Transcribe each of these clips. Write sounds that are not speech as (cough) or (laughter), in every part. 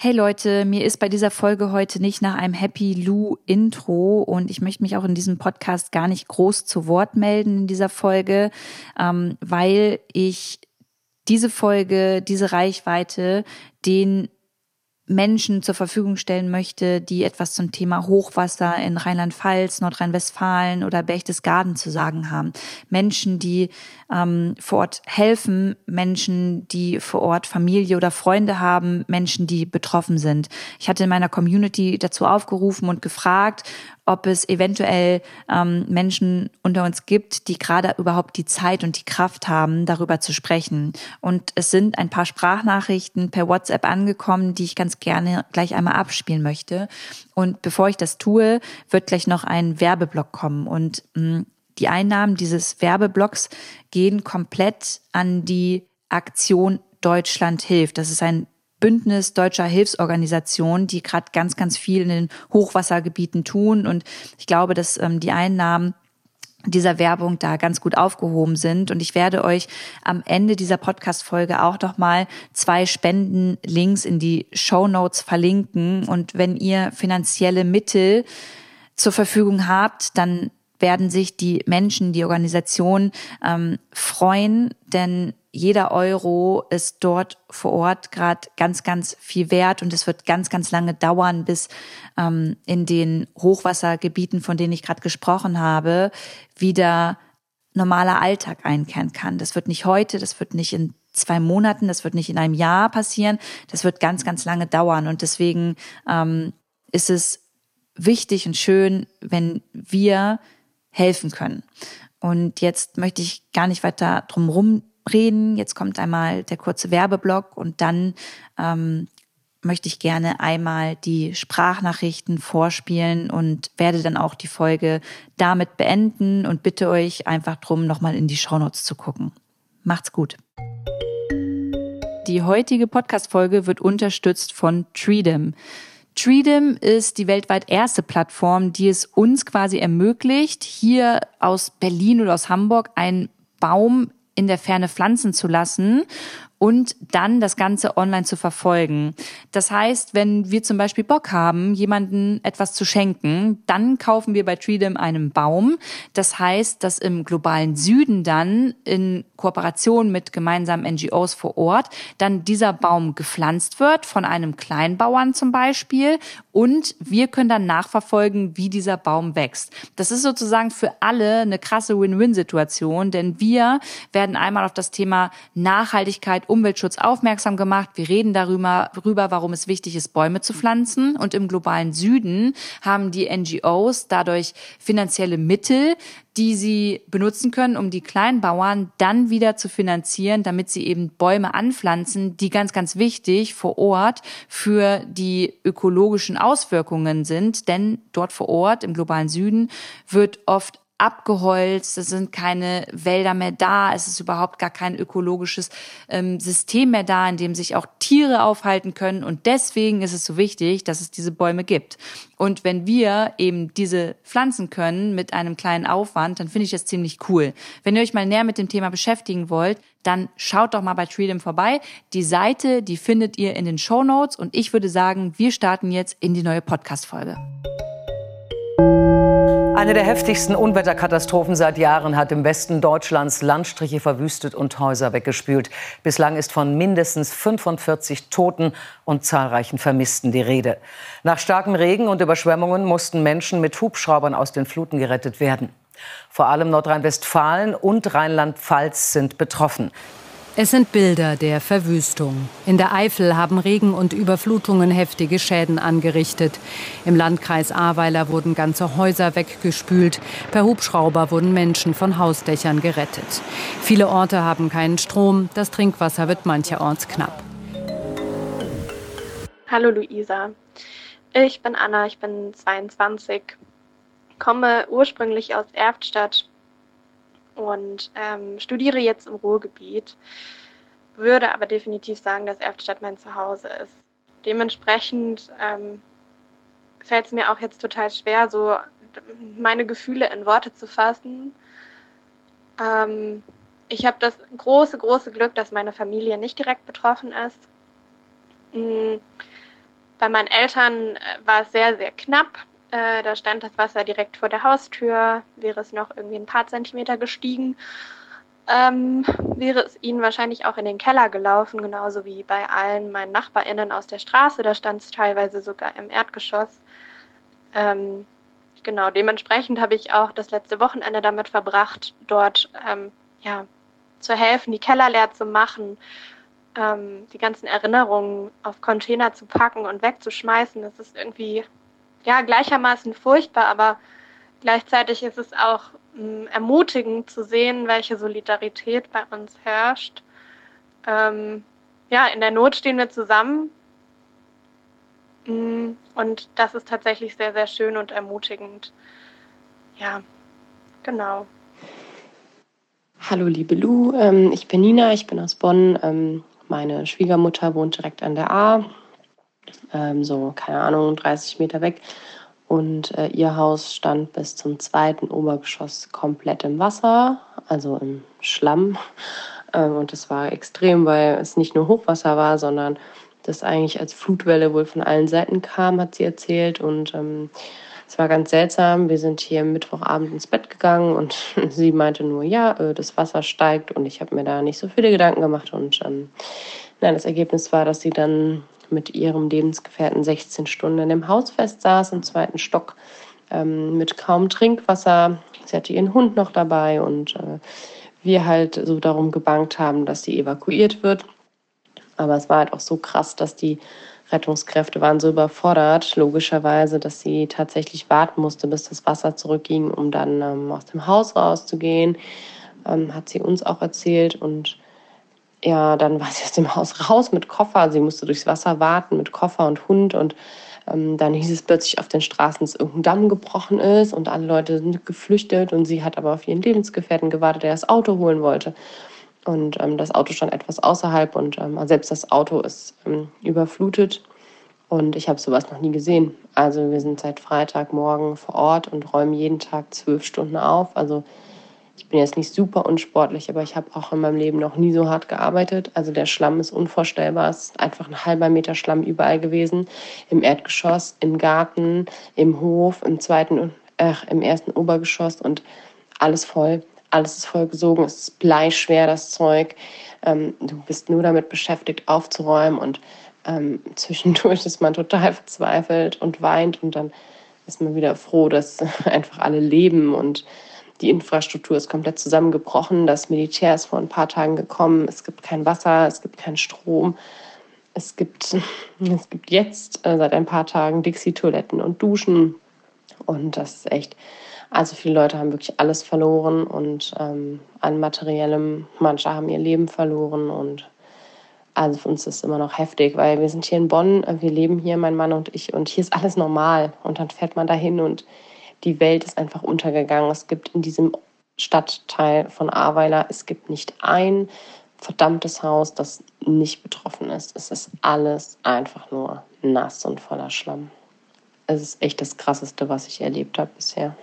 Hey Leute, mir ist bei dieser Folge heute nicht nach einem Happy Lou Intro und ich möchte mich auch in diesem Podcast gar nicht groß zu Wort melden in dieser Folge, ähm, weil ich diese Folge, diese Reichweite den Menschen zur Verfügung stellen möchte, die etwas zum Thema Hochwasser in Rheinland-Pfalz, Nordrhein-Westfalen oder Berchtesgaden zu sagen haben. Menschen, die ähm, vor Ort helfen, Menschen, die vor Ort Familie oder Freunde haben, Menschen, die betroffen sind. Ich hatte in meiner Community dazu aufgerufen und gefragt, ob es eventuell ähm, Menschen unter uns gibt, die gerade überhaupt die Zeit und die Kraft haben, darüber zu sprechen. Und es sind ein paar Sprachnachrichten per WhatsApp angekommen, die ich ganz gerne gleich einmal abspielen möchte. Und bevor ich das tue, wird gleich noch ein Werbeblock kommen. Und mh, mm, die Einnahmen dieses Werbeblocks gehen komplett an die Aktion Deutschland hilft. Das ist ein Bündnis deutscher Hilfsorganisationen, die gerade ganz, ganz viel in den Hochwassergebieten tun. Und ich glaube, dass ähm, die Einnahmen dieser Werbung da ganz gut aufgehoben sind. Und ich werde euch am Ende dieser Podcast-Folge auch noch mal zwei Spendenlinks in die Show Notes verlinken. Und wenn ihr finanzielle Mittel zur Verfügung habt, dann werden sich die Menschen, die Organisationen ähm, freuen, denn jeder Euro ist dort vor Ort gerade ganz, ganz viel wert und es wird ganz, ganz lange dauern, bis ähm, in den Hochwassergebieten, von denen ich gerade gesprochen habe, wieder normaler Alltag einkehren kann. Das wird nicht heute, das wird nicht in zwei Monaten, das wird nicht in einem Jahr passieren, das wird ganz, ganz lange dauern und deswegen ähm, ist es wichtig und schön, wenn wir helfen können. Und jetzt möchte ich gar nicht weiter drum reden. Jetzt kommt einmal der kurze Werbeblock und dann ähm, möchte ich gerne einmal die Sprachnachrichten vorspielen und werde dann auch die Folge damit beenden und bitte euch einfach drum, nochmal in die Shownotes zu gucken. Macht's gut. Die heutige Podcast-Folge wird unterstützt von Treedom. Treedom ist die weltweit erste Plattform, die es uns quasi ermöglicht, hier aus Berlin oder aus Hamburg einen Baum in der Ferne pflanzen zu lassen und dann das Ganze online zu verfolgen. Das heißt, wenn wir zum Beispiel Bock haben, jemanden etwas zu schenken, dann kaufen wir bei Treedom einen Baum. Das heißt, dass im globalen Süden dann in Kooperation mit gemeinsamen NGOs vor Ort dann dieser Baum gepflanzt wird von einem Kleinbauern zum Beispiel und wir können dann nachverfolgen, wie dieser Baum wächst. Das ist sozusagen für alle eine krasse Win-Win-Situation, denn wir werden einmal auf das Thema Nachhaltigkeit Umweltschutz aufmerksam gemacht. Wir reden darüber, darüber, warum es wichtig ist, Bäume zu pflanzen. Und im globalen Süden haben die NGOs dadurch finanzielle Mittel, die sie benutzen können, um die Kleinbauern dann wieder zu finanzieren, damit sie eben Bäume anpflanzen, die ganz, ganz wichtig vor Ort für die ökologischen Auswirkungen sind. Denn dort vor Ort im globalen Süden wird oft abgeholzt, es sind keine Wälder mehr da, es ist überhaupt gar kein ökologisches ähm, System mehr da, in dem sich auch Tiere aufhalten können. Und deswegen ist es so wichtig, dass es diese Bäume gibt. Und wenn wir eben diese pflanzen können mit einem kleinen Aufwand, dann finde ich das ziemlich cool. Wenn ihr euch mal näher mit dem Thema beschäftigen wollt, dann schaut doch mal bei Treedom vorbei. Die Seite, die findet ihr in den Show Notes. Und ich würde sagen, wir starten jetzt in die neue Podcast-Folge. Eine der heftigsten Unwetterkatastrophen seit Jahren hat im Westen Deutschlands Landstriche verwüstet und Häuser weggespült. Bislang ist von mindestens 45 Toten und zahlreichen Vermissten die Rede. Nach starkem Regen und Überschwemmungen mussten Menschen mit Hubschraubern aus den Fluten gerettet werden. Vor allem Nordrhein-Westfalen und Rheinland-Pfalz sind betroffen. Es sind Bilder der Verwüstung. In der Eifel haben Regen und Überflutungen heftige Schäden angerichtet. Im Landkreis Ahrweiler wurden ganze Häuser weggespült. Per Hubschrauber wurden Menschen von Hausdächern gerettet. Viele Orte haben keinen Strom. Das Trinkwasser wird mancherorts knapp. Hallo Luisa. Ich bin Anna, ich bin 22, komme ursprünglich aus Erftstadt und ähm, studiere jetzt im Ruhrgebiet, würde aber definitiv sagen, dass Erftstadt mein Zuhause ist. Dementsprechend ähm, fällt es mir auch jetzt total schwer, so meine Gefühle in Worte zu fassen. Ähm, ich habe das große, große Glück, dass meine Familie nicht direkt betroffen ist. Mm, Bei meinen Eltern äh, war es sehr, sehr knapp. Äh, da stand das Wasser direkt vor der Haustür. Wäre es noch irgendwie ein paar Zentimeter gestiegen, ähm, wäre es ihnen wahrscheinlich auch in den Keller gelaufen, genauso wie bei allen meinen NachbarInnen aus der Straße. Da stand es teilweise sogar im Erdgeschoss. Ähm, genau, dementsprechend habe ich auch das letzte Wochenende damit verbracht, dort ähm, ja, zu helfen, die Keller leer zu machen, ähm, die ganzen Erinnerungen auf Container zu packen und wegzuschmeißen. Das ist irgendwie ja gleichermaßen furchtbar, aber gleichzeitig ist es auch ähm, ermutigend zu sehen, welche Solidarität bei uns herrscht. Ähm, ja, in der Not stehen wir zusammen. Mm, und das ist tatsächlich sehr, sehr schön und ermutigend. Ja, genau. Hallo liebe Lu, ähm, ich bin Nina, ich bin aus Bonn. Ähm, meine Schwiegermutter wohnt direkt an der A, ähm, so keine Ahnung, 30 Meter weg. Und äh, ihr Haus stand bis zum zweiten Obergeschoss komplett im Wasser, also im Schlamm. Ähm, und das war extrem, weil es nicht nur Hochwasser war, sondern das eigentlich als Flutwelle wohl von allen Seiten kam, hat sie erzählt. Und ähm, es war ganz seltsam. Wir sind hier Mittwochabend ins Bett gegangen und (laughs) sie meinte nur, ja, äh, das Wasser steigt und ich habe mir da nicht so viele Gedanken gemacht. Und ähm, nein, das Ergebnis war, dass sie dann mit ihrem Lebensgefährten 16 Stunden im Haus fest saß, im zweiten Stock, ähm, mit kaum Trinkwasser. Sie hatte ihren Hund noch dabei und äh, wir halt so darum gebankt haben, dass sie evakuiert wird. Aber es war halt auch so krass, dass die Rettungskräfte waren so überfordert, logischerweise, dass sie tatsächlich warten musste, bis das Wasser zurückging, um dann ähm, aus dem Haus rauszugehen. Ähm, hat sie uns auch erzählt und ja, dann war sie aus dem Haus raus mit Koffer. Sie musste durchs Wasser warten mit Koffer und Hund. Und ähm, dann hieß es plötzlich auf den Straßen, dass irgendein Damm gebrochen ist und alle Leute sind geflüchtet. Und sie hat aber auf ihren Lebensgefährten gewartet, der das Auto holen wollte. Und ähm, das Auto stand etwas außerhalb und ähm, selbst das Auto ist ähm, überflutet. Und ich habe sowas noch nie gesehen. Also wir sind seit Freitagmorgen vor Ort und räumen jeden Tag zwölf Stunden auf. Also ich bin jetzt nicht super unsportlich, aber ich habe auch in meinem Leben noch nie so hart gearbeitet. Also der Schlamm ist unvorstellbar. Es ist einfach ein halber Meter Schlamm überall gewesen. Im Erdgeschoss, im Garten, im Hof, im zweiten, äh, im ersten Obergeschoss und alles voll. Alles ist voll gesogen. Es ist bleischwer, das Zeug. Ähm, du bist nur damit beschäftigt, aufzuräumen und ähm, (laughs) zwischendurch ist man total verzweifelt und weint und dann ist man wieder froh, dass (laughs) einfach alle leben und die Infrastruktur ist komplett zusammengebrochen. Das Militär ist vor ein paar Tagen gekommen. Es gibt kein Wasser, es gibt keinen Strom. Es gibt, (laughs) es gibt jetzt äh, seit ein paar Tagen Dixie-Toiletten und Duschen. Und das ist echt, also viele Leute haben wirklich alles verloren und ähm, an materiellem, manche haben ihr Leben verloren und also für uns ist es immer noch heftig, weil wir sind hier in Bonn, äh, wir leben hier, mein Mann und ich, und hier ist alles normal. Und dann fährt man dahin und die Welt ist einfach untergegangen. Es gibt in diesem Stadtteil von Ahrweiler, es gibt nicht ein verdammtes Haus, das nicht betroffen ist. Es ist alles einfach nur nass und voller Schlamm. Es ist echt das Krasseste, was ich erlebt habe bisher.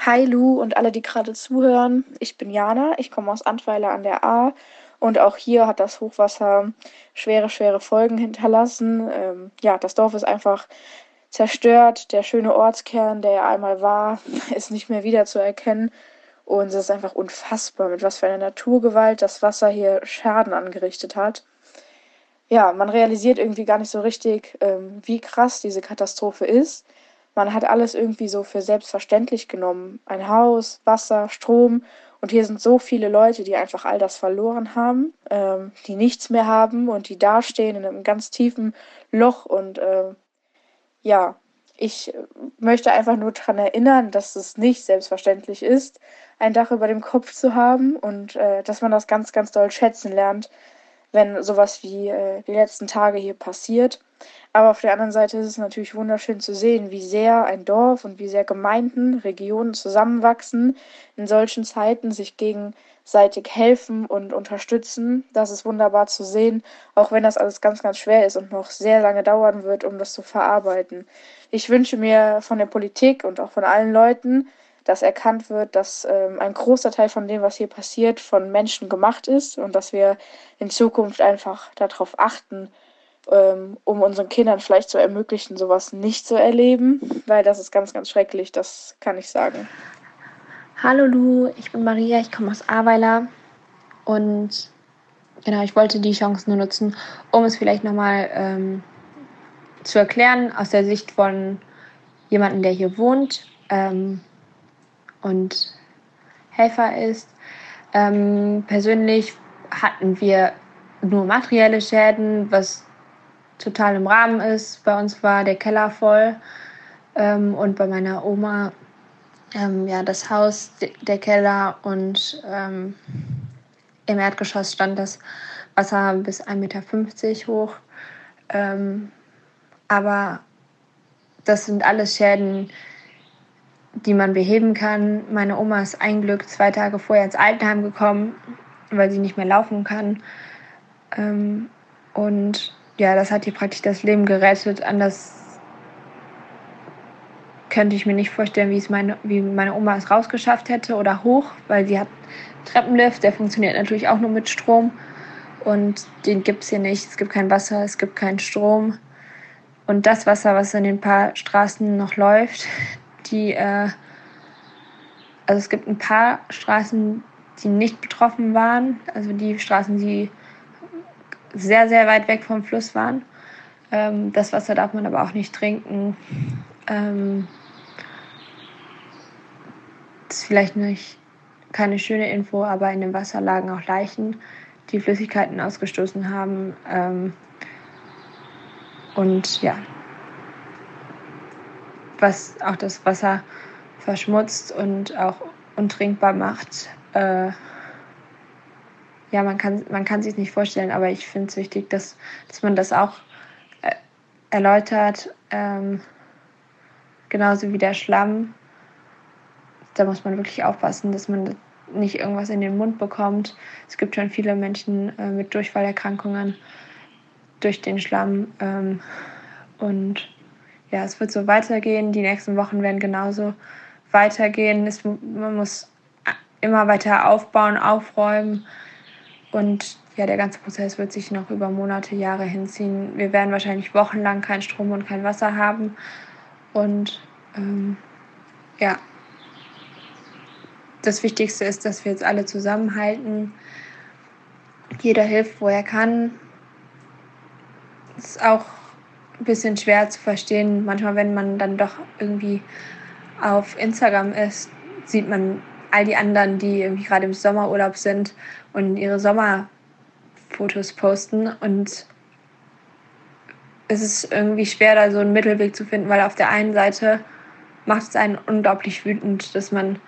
Hi Lu und alle, die gerade zuhören. Ich bin Jana, ich komme aus Antweiler an der A und auch hier hat das Hochwasser schwere, schwere Folgen hinterlassen. Ähm, ja, das Dorf ist einfach zerstört. Der schöne Ortskern, der ja einmal war, (laughs) ist nicht mehr wieder zu erkennen. Und es ist einfach unfassbar, mit was für einer Naturgewalt das Wasser hier Schaden angerichtet hat. Ja, man realisiert irgendwie gar nicht so richtig, ähm, wie krass diese Katastrophe ist. Man hat alles irgendwie so für selbstverständlich genommen. Ein Haus, Wasser, Strom. Und hier sind so viele Leute, die einfach all das verloren haben, ähm, die nichts mehr haben und die dastehen in einem ganz tiefen Loch und äh, ja, ich möchte einfach nur daran erinnern, dass es nicht selbstverständlich ist, ein Dach über dem Kopf zu haben und äh, dass man das ganz, ganz doll schätzen lernt, wenn sowas wie äh, die letzten Tage hier passiert. Aber auf der anderen Seite ist es natürlich wunderschön zu sehen, wie sehr ein Dorf und wie sehr Gemeinden, Regionen zusammenwachsen in solchen Zeiten, sich gegen gegenseitig helfen und unterstützen. Das ist wunderbar zu sehen, auch wenn das alles ganz, ganz schwer ist und noch sehr lange dauern wird, um das zu verarbeiten. Ich wünsche mir von der Politik und auch von allen Leuten, dass erkannt wird, dass ähm, ein großer Teil von dem, was hier passiert, von Menschen gemacht ist und dass wir in Zukunft einfach darauf achten, ähm, um unseren Kindern vielleicht zu ermöglichen, sowas nicht zu erleben, weil das ist ganz, ganz schrecklich, das kann ich sagen. Hallo Lu, ich bin Maria, ich komme aus Ahrweiler und genau, ich wollte die Chance nur nutzen, um es vielleicht nochmal ähm, zu erklären aus der Sicht von jemandem, der hier wohnt ähm, und Helfer ist. Ähm, persönlich hatten wir nur materielle Schäden, was total im Rahmen ist. Bei uns war der Keller voll ähm, und bei meiner Oma ähm, ja das Haus, der Keller und ähm, im Erdgeschoss stand das Wasser bis 1,50 Meter hoch. Ähm, aber das sind alles Schäden, die man beheben kann. Meine Oma ist ein Glück zwei Tage vorher ins Altenheim gekommen, weil sie nicht mehr laufen kann. Ähm, und ja, das hat ihr praktisch das Leben gerettet. Anders könnte ich mir nicht vorstellen, wie es meine, wie meine Oma es rausgeschafft hätte oder hoch, weil sie hat Treppenlift, der funktioniert natürlich auch nur mit Strom. Und den gibt es hier nicht. Es gibt kein Wasser, es gibt keinen Strom. Und das Wasser, was in den paar Straßen noch läuft, (laughs) die, äh, also es gibt ein paar Straßen, die nicht betroffen waren, also die Straßen, die sehr, sehr weit weg vom Fluss waren. Ähm, das Wasser darf man aber auch nicht trinken. Ähm, ist vielleicht nicht keine schöne Info, aber in dem Wasser lagen auch Leichen, die Flüssigkeiten ausgestoßen haben. Ähm, und ja, was auch das Wasser verschmutzt und auch untrinkbar macht. Äh, ja, man kann, man kann sich nicht vorstellen, aber ich finde es wichtig, dass, dass man das auch äh, erläutert. Ähm, genauso wie der Schlamm. Da muss man wirklich aufpassen, dass man nicht irgendwas in den Mund bekommt. Es gibt schon viele Menschen äh, mit Durchfallerkrankungen durch den Schlamm. Ähm, und ja, es wird so weitergehen. Die nächsten Wochen werden genauso weitergehen. Es, man muss immer weiter aufbauen, aufräumen. Und ja, der ganze Prozess wird sich noch über Monate, Jahre hinziehen. Wir werden wahrscheinlich wochenlang keinen Strom und kein Wasser haben. Und ähm, ja, das Wichtigste ist, dass wir jetzt alle zusammenhalten. Jeder hilft, wo er kann ist auch ein bisschen schwer zu verstehen. Manchmal, wenn man dann doch irgendwie auf Instagram ist, sieht man all die anderen, die irgendwie gerade im Sommerurlaub sind und ihre Sommerfotos posten. Und es ist irgendwie schwer, da so einen Mittelweg zu finden, weil auf der einen Seite macht es einen unglaublich wütend, dass man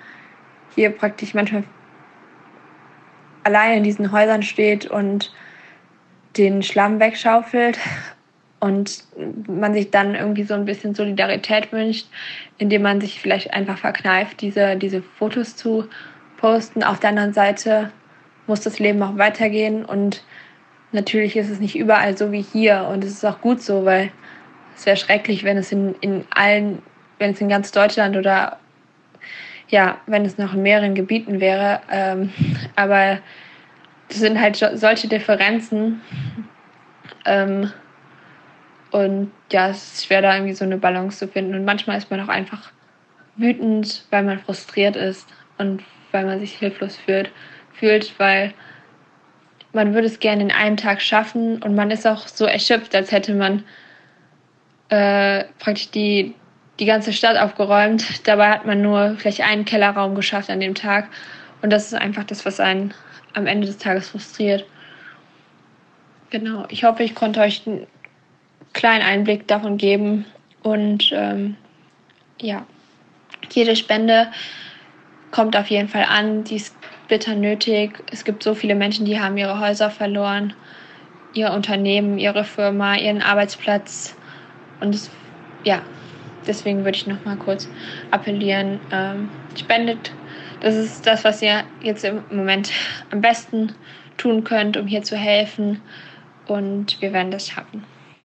hier praktisch manchmal allein in diesen Häusern steht und den Schlamm wegschaufelt (laughs) und man sich dann irgendwie so ein bisschen Solidarität wünscht, indem man sich vielleicht einfach verkneift, diese, diese Fotos zu posten. Auf der anderen Seite muss das Leben auch weitergehen und natürlich ist es nicht überall so wie hier und es ist auch gut so, weil es wäre schrecklich, wenn es in, in allen, wenn es in ganz Deutschland oder ja, wenn es noch in mehreren Gebieten wäre. Ähm, aber das sind halt solche Differenzen. Ähm, und ja, es ist schwer, da irgendwie so eine Balance zu finden. Und manchmal ist man auch einfach wütend, weil man frustriert ist und weil man sich hilflos fühlt, fühlt, weil man würde es gerne in einem Tag schaffen und man ist auch so erschöpft, als hätte man äh, praktisch die, die ganze Stadt aufgeräumt. Dabei hat man nur vielleicht einen Kellerraum geschafft an dem Tag. Und das ist einfach das, was einen am Ende des Tages frustriert. Genau, ich hoffe, ich konnte euch einen kleinen Einblick davon geben. Und ähm, ja, jede Spende kommt auf jeden Fall an, die ist bitter nötig. Es gibt so viele Menschen, die haben ihre Häuser verloren, ihr Unternehmen, ihre Firma, ihren Arbeitsplatz. Und es, ja, deswegen würde ich noch mal kurz appellieren, ähm, spendet das ist das, was ihr jetzt im Moment am besten tun könnt, um hier zu helfen. Und wir werden das schaffen.